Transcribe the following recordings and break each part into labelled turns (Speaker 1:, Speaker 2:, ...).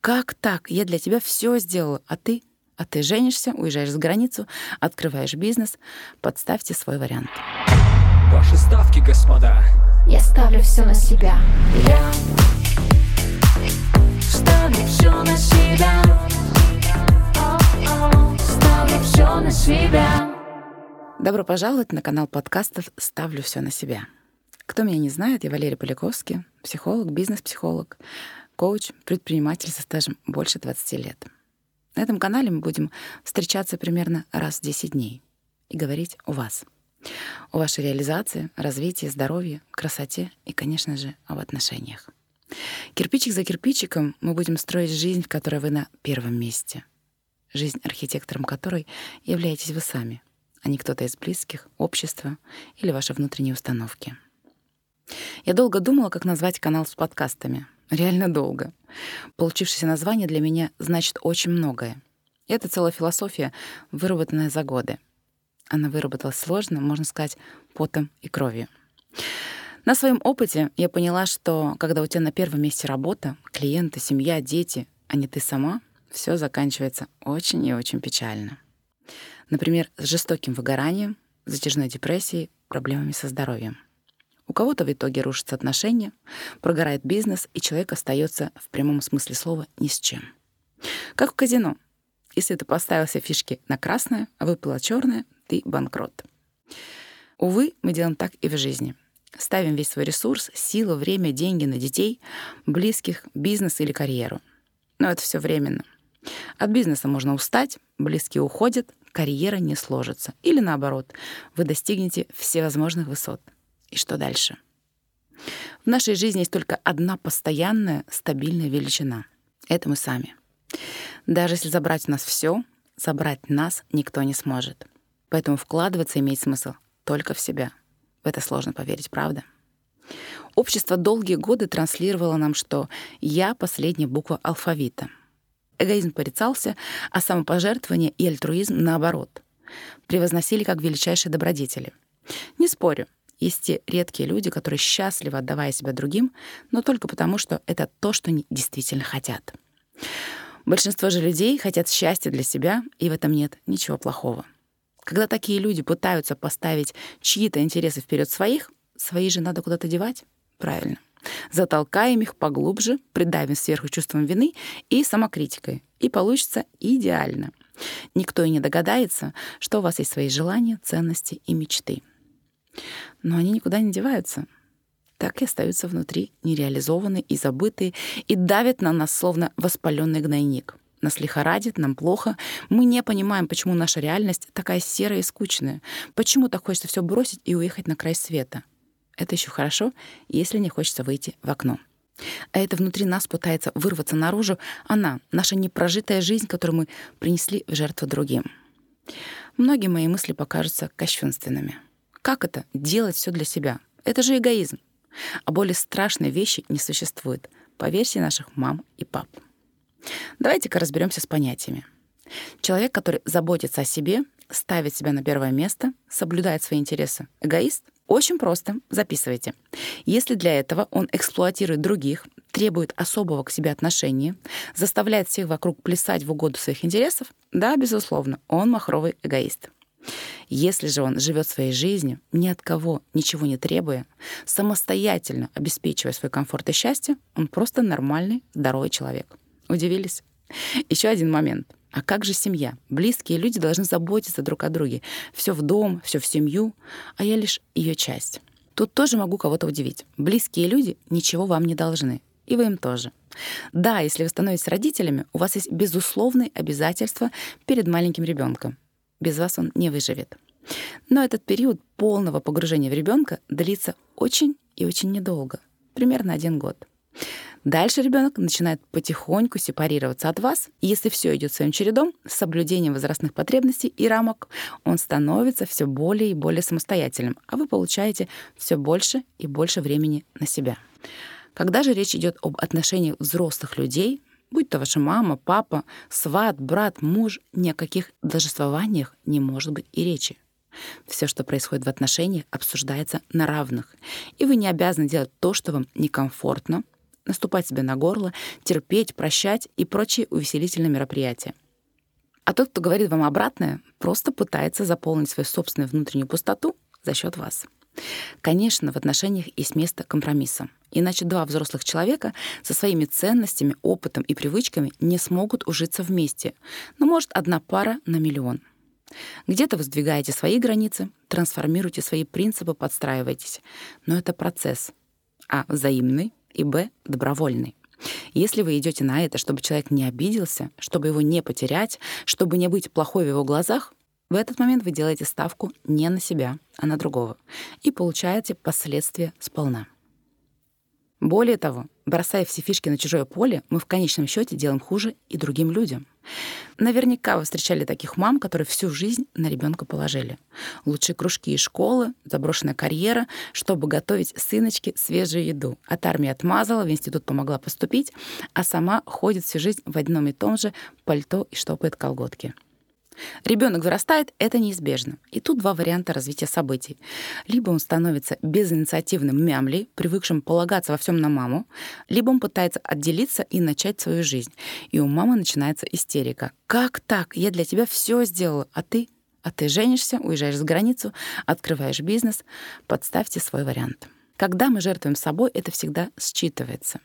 Speaker 1: Как так? Я для тебя все сделала, а ты? А ты женишься, уезжаешь за границу, открываешь бизнес. Подставьте свой вариант.
Speaker 2: Ваши ставки, господа.
Speaker 3: Я ставлю все на себя. Я ставлю все на себя. Ставлю все на себя.
Speaker 1: Добро пожаловать на канал подкастов «Ставлю все на себя». Кто меня не знает, я Валерия Поляковский, психолог, бизнес-психолог, коуч, предприниматель со стажем больше 20 лет. На этом канале мы будем встречаться примерно раз в 10 дней и говорить о вас. О вашей реализации, развитии, здоровье, красоте и, конечно же, об отношениях. Кирпичик за кирпичиком мы будем строить жизнь, в которой вы на первом месте. Жизнь, архитектором которой являетесь вы сами, а не кто-то из близких, общества или ваши внутренние установки. Я долго думала, как назвать канал с подкастами — Реально долго. Получившееся название для меня значит очень многое. Это целая философия, выработанная за годы. Она выработалась сложно, можно сказать, потом и кровью. На своем опыте я поняла, что когда у тебя на первом месте работа, клиенты, семья, дети, а не ты сама, все заканчивается очень и очень печально. Например, с жестоким выгоранием, затяжной депрессией, проблемами со здоровьем — у кого-то в итоге рушатся отношения, прогорает бизнес, и человек остается в прямом смысле слова ни с чем. Как в казино. Если ты поставил все фишки на красное, а выпила черное, ты банкрот. Увы, мы делаем так и в жизни. Ставим весь свой ресурс, силу, время, деньги на детей, близких, бизнес или карьеру. Но это все временно. От бизнеса можно устать, близкие уходят, карьера не сложится. Или наоборот, вы достигнете всевозможных высот — и что дальше? В нашей жизни есть только одна постоянная, стабильная величина. Это мы сами. Даже если забрать у нас все, забрать нас никто не сможет. Поэтому вкладываться имеет смысл только в себя. В это сложно поверить, правда? Общество долгие годы транслировало нам, что «я» — последняя буква алфавита. Эгоизм порицался, а самопожертвование и альтруизм, наоборот, превозносили как величайшие добродетели. Не спорю, есть те редкие люди, которые счастливы, отдавая себя другим, но только потому, что это то, что они действительно хотят. Большинство же людей хотят счастья для себя, и в этом нет ничего плохого. Когда такие люди пытаются поставить чьи-то интересы вперед своих, свои же надо куда-то девать. Правильно. Затолкаем их поглубже, придавим сверху чувством вины и самокритикой. И получится идеально. Никто и не догадается, что у вас есть свои желания, ценности и мечты но они никуда не деваются. Так и остаются внутри, нереализованные и забытые, и давят на нас, словно воспаленный гнойник. Нас лихорадит, нам плохо. Мы не понимаем, почему наша реальность такая серая и скучная. Почему так хочется все бросить и уехать на край света. Это еще хорошо, если не хочется выйти в окно. А это внутри нас пытается вырваться наружу она, наша непрожитая жизнь, которую мы принесли в жертву другим. Многие мои мысли покажутся кощунственными — как это — делать все для себя? Это же эгоизм. А более страшной вещи не существует, по версии наших мам и пап. Давайте-ка разберемся с понятиями. Человек, который заботится о себе, ставит себя на первое место, соблюдает свои интересы. Эгоист? Очень просто. Записывайте. Если для этого он эксплуатирует других, требует особого к себе отношения, заставляет всех вокруг плясать в угоду своих интересов, да, безусловно, он махровый эгоист. Если же он живет своей жизнью, ни от кого ничего не требуя, самостоятельно обеспечивая свой комфорт и счастье, он просто нормальный, здоровый человек. Удивились? Еще один момент. А как же семья? Близкие люди должны заботиться друг о друге. Все в дом, все в семью, а я лишь ее часть. Тут тоже могу кого-то удивить. Близкие люди ничего вам не должны. И вы им тоже. Да, если вы становитесь родителями, у вас есть безусловные обязательства перед маленьким ребенком. Без вас он не выживет. Но этот период полного погружения в ребенка длится очень и очень недолго, примерно один год. Дальше ребенок начинает потихоньку сепарироваться от вас, и если все идет своим чередом, с соблюдением возрастных потребностей и рамок, он становится все более и более самостоятельным, а вы получаете все больше и больше времени на себя. Когда же речь идет об отношениях взрослых людей, Будь то ваша мама, папа, сват, брат, муж, ни о каких должествованиях не может быть и речи. Все, что происходит в отношениях, обсуждается на равных. И вы не обязаны делать то, что вам некомфортно, наступать себе на горло, терпеть, прощать и прочие увеселительные мероприятия. А тот, кто говорит вам обратное, просто пытается заполнить свою собственную внутреннюю пустоту за счет вас. Конечно, в отношениях есть место компромисса. Иначе два взрослых человека со своими ценностями, опытом и привычками не смогут ужиться вместе. Но может одна пара на миллион. Где-то вы сдвигаете свои границы, трансформируете свои принципы, подстраиваетесь. Но это процесс. А взаимный и б добровольный. Если вы идете на это, чтобы человек не обиделся, чтобы его не потерять, чтобы не быть плохой в его глазах, в этот момент вы делаете ставку не на себя, а на другого и получаете последствия сполна. Более того, бросая все фишки на чужое поле, мы в конечном счете делаем хуже и другим людям. Наверняка вы встречали таких мам, которые всю жизнь на ребенка положили. Лучшие кружки и школы, заброшенная карьера, чтобы готовить сыночке свежую еду. От армии отмазала, в институт помогла поступить, а сама ходит всю жизнь в одном и том же пальто и штопает колготки. Ребенок вырастает, это неизбежно. И тут два варианта развития событий. Либо он становится безинициативным мямлей, привыкшим полагаться во всем на маму, либо он пытается отделиться и начать свою жизнь. И у мамы начинается истерика. «Как так? Я для тебя все сделала, а ты?» А ты женишься, уезжаешь за границу, открываешь бизнес. Подставьте свой вариант. Когда мы жертвуем собой, это всегда считывается,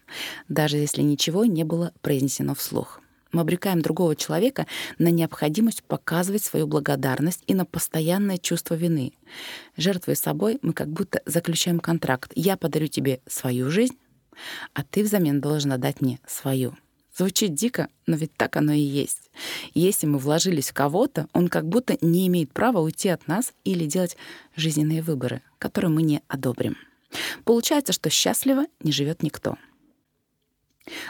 Speaker 1: даже если ничего не было произнесено вслух. Мы обрекаем другого человека на необходимость показывать свою благодарность и на постоянное чувство вины. Жертвуя собой, мы как будто заключаем контракт. Я подарю тебе свою жизнь, а ты взамен должен отдать мне свою. Звучит дико, но ведь так оно и есть. Если мы вложились в кого-то, он как будто не имеет права уйти от нас или делать жизненные выборы, которые мы не одобрим. Получается, что счастливо не живет никто.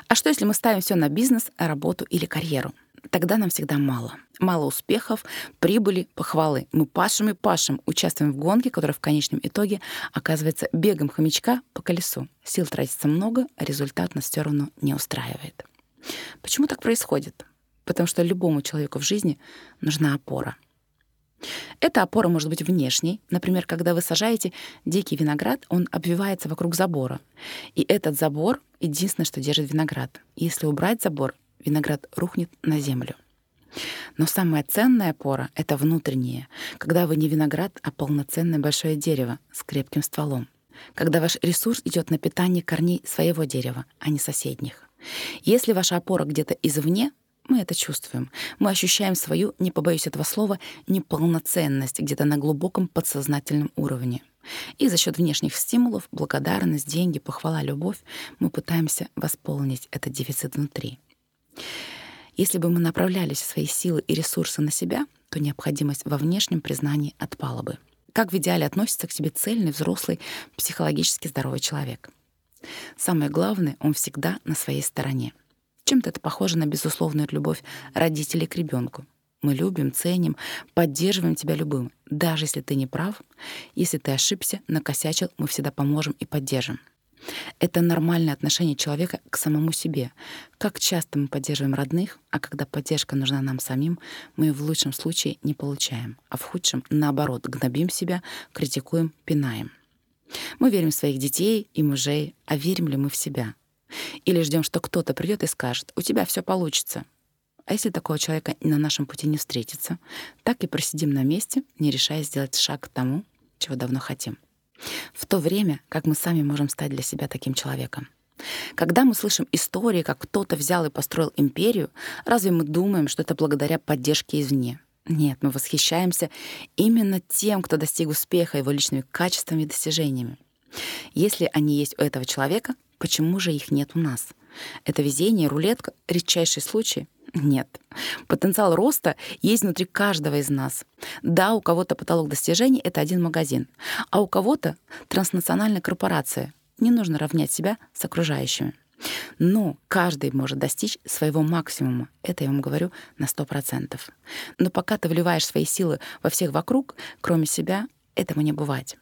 Speaker 1: А что, если мы ставим все на бизнес, работу или карьеру? Тогда нам всегда мало. Мало успехов, прибыли, похвалы. Мы пашем и пашем, участвуем в гонке, которая в конечном итоге оказывается бегом хомячка по колесу. Сил тратится много, а результат нас все равно не устраивает. Почему так происходит? Потому что любому человеку в жизни нужна опора — эта опора может быть внешней. Например, когда вы сажаете дикий виноград, он обвивается вокруг забора. И этот забор — единственное, что держит виноград. Если убрать забор, виноград рухнет на землю. Но самая ценная опора — это внутренняя, когда вы не виноград, а полноценное большое дерево с крепким стволом. Когда ваш ресурс идет на питание корней своего дерева, а не соседних. Если ваша опора где-то извне, мы это чувствуем. Мы ощущаем свою, не побоюсь этого слова, неполноценность где-то на глубоком подсознательном уровне. И за счет внешних стимулов, благодарность, деньги, похвала, любовь, мы пытаемся восполнить этот дефицит внутри. Если бы мы направляли свои силы и ресурсы на себя, то необходимость во внешнем признании отпала бы. Как в идеале относится к себе цельный, взрослый, психологически здоровый человек? Самое главное, он всегда на своей стороне — чем-то это похоже на безусловную любовь родителей к ребенку. Мы любим, ценим, поддерживаем тебя любым. Даже если ты не прав, если ты ошибся, накосячил, мы всегда поможем и поддержим. Это нормальное отношение человека к самому себе. Как часто мы поддерживаем родных, а когда поддержка нужна нам самим, мы ее в лучшем случае не получаем, а в худшем, наоборот, гнобим себя, критикуем, пинаем. Мы верим в своих детей и мужей, а верим ли мы в себя? Или ждем, что кто-то придет и скажет, у тебя все получится. А если такого человека на нашем пути не встретится, так и просидим на месте, не решая сделать шаг к тому, чего давно хотим. В то время, как мы сами можем стать для себя таким человеком. Когда мы слышим истории, как кто-то взял и построил империю, разве мы думаем, что это благодаря поддержке извне? Нет, мы восхищаемся именно тем, кто достиг успеха его личными качествами и достижениями. Если они есть у этого человека, Почему же их нет у нас? Это везение, рулетка, редчайший случай? Нет. Потенциал роста есть внутри каждого из нас. Да, у кого-то потолок достижений — это один магазин, а у кого-то транснациональная корпорация. Не нужно равнять себя с окружающими. Но каждый может достичь своего максимума. Это я вам говорю на 100%. Но пока ты вливаешь свои силы во всех вокруг, кроме себя, этому не бывать.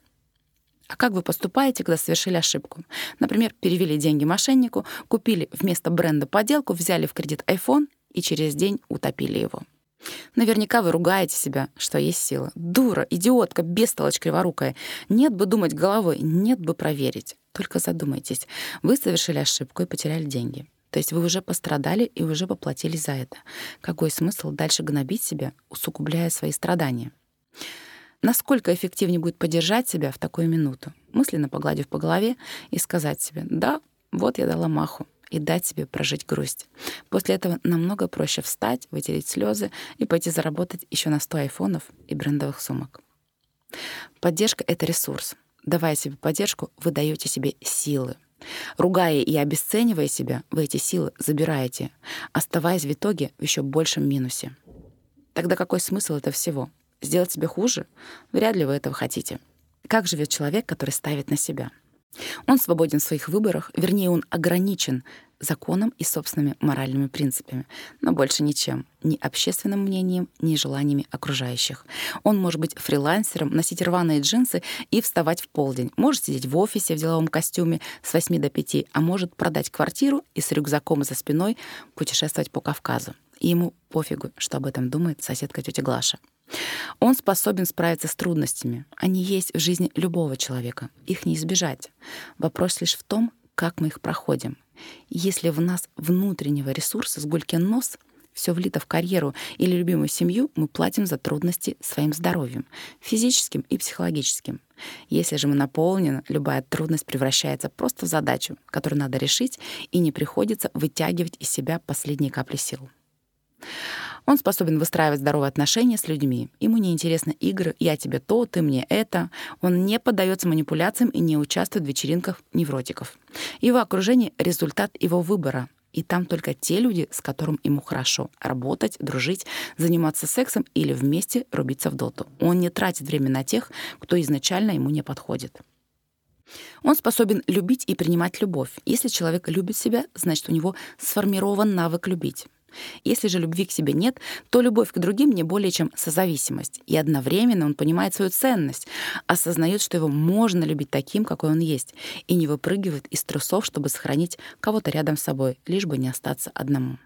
Speaker 1: А как вы поступаете, когда совершили ошибку? Например, перевели деньги мошеннику, купили вместо бренда подделку, взяли в кредит iPhone и через день утопили его. Наверняка вы ругаете себя, что есть сила. Дура, идиотка, бестолочь криворукая. Нет бы думать головой, нет бы проверить. Только задумайтесь. Вы совершили ошибку и потеряли деньги. То есть вы уже пострадали и уже поплатились за это. Какой смысл дальше гнобить себя, усугубляя свои страдания? Насколько эффективнее будет поддержать себя в такую минуту, мысленно погладив по голове и сказать себе «Да, вот я дала маху», и дать себе прожить грусть. После этого намного проще встать, вытереть слезы и пойти заработать еще на 100 айфонов и брендовых сумок. Поддержка — это ресурс. Давая себе поддержку, вы даете себе силы. Ругая и обесценивая себя, вы эти силы забираете, оставаясь в итоге в еще большем минусе. Тогда какой смысл этого всего? Сделать себе хуже? Вряд ли вы этого хотите. Как живет человек, который ставит на себя? Он свободен в своих выборах, вернее, он ограничен законом и собственными моральными принципами, но больше ничем, ни общественным мнением, ни желаниями окружающих. Он может быть фрилансером, носить рваные джинсы и вставать в полдень, может сидеть в офисе в деловом костюме с 8 до 5, а может продать квартиру и с рюкзаком за спиной путешествовать по Кавказу. И ему пофигу, что об этом думает соседка тетя Глаша. Он способен справиться с трудностями. Они есть в жизни любого человека. Их не избежать. Вопрос лишь в том, как мы их проходим. Если в нас внутреннего ресурса с гулькин нос, все влито в карьеру или любимую семью, мы платим за трудности своим здоровьем, физическим и психологическим. Если же мы наполнены, любая трудность превращается просто в задачу, которую надо решить, и не приходится вытягивать из себя последние капли сил. Он способен выстраивать здоровые отношения с людьми. Ему не интересны игры «я тебе то, ты мне это». Он не поддается манипуляциям и не участвует в вечеринках невротиков. Его окружение — результат его выбора. И там только те люди, с которым ему хорошо работать, дружить, заниматься сексом или вместе рубиться в доту. Он не тратит время на тех, кто изначально ему не подходит. Он способен любить и принимать любовь. Если человек любит себя, значит, у него сформирован навык любить. Если же любви к себе нет, то любовь к другим не более чем созависимость. И одновременно он понимает свою ценность, осознает, что его можно любить таким, какой он есть, и не выпрыгивает из трусов, чтобы сохранить кого-то рядом с собой, лишь бы не остаться одному.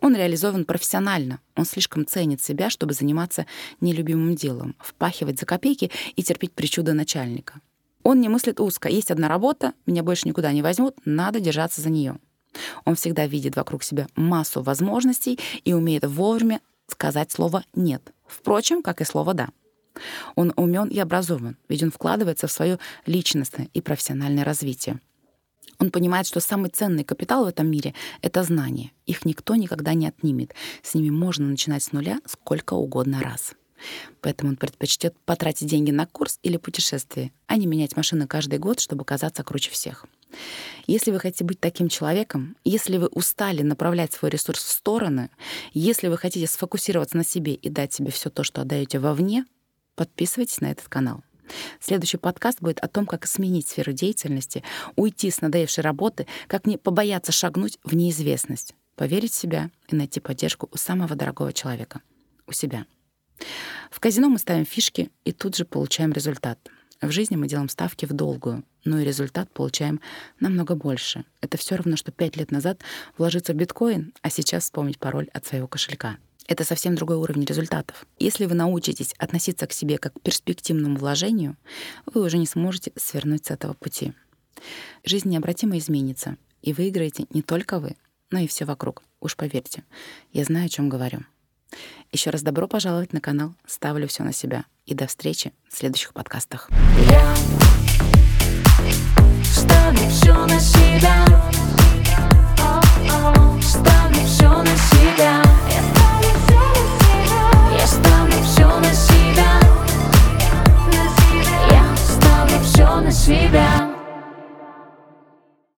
Speaker 1: Он реализован профессионально. Он слишком ценит себя, чтобы заниматься нелюбимым делом, впахивать за копейки и терпеть причуды начальника. Он не мыслит узко. Есть одна работа, меня больше никуда не возьмут, надо держаться за нее. Он всегда видит вокруг себя массу возможностей и умеет вовремя сказать слово «нет». Впрочем, как и слово «да». Он умен и образован, ведь он вкладывается в свое личностное и профессиональное развитие. Он понимает, что самый ценный капитал в этом мире — это знания. Их никто никогда не отнимет. С ними можно начинать с нуля сколько угодно раз. Поэтому он предпочтет потратить деньги на курс или путешествие, а не менять машины каждый год, чтобы казаться круче всех. Если вы хотите быть таким человеком, если вы устали направлять свой ресурс в стороны, если вы хотите сфокусироваться на себе и дать себе все то, что отдаете вовне, подписывайтесь на этот канал. Следующий подкаст будет о том, как сменить сферу деятельности, уйти с надоевшей работы, как не побояться шагнуть в неизвестность, поверить в себя и найти поддержку у самого дорогого человека — у себя. В казино мы ставим фишки и тут же получаем результат — в жизни мы делаем ставки в долгую, но и результат получаем намного больше. Это все равно, что пять лет назад вложиться в биткоин, а сейчас вспомнить пароль от своего кошелька. Это совсем другой уровень результатов. Если вы научитесь относиться к себе как к перспективному вложению, вы уже не сможете свернуть с этого пути. Жизнь необратимо изменится, и выиграете не только вы, но и все вокруг. Уж поверьте, я знаю, о чем говорю. Еще раз добро пожаловать на канал «Ставлю все на себя». И до встречи в следующих подкастах.
Speaker 3: Я ставлю все на себя. Ставлю все на себя. Я ставлю все на себя. Я ставлю все на себя.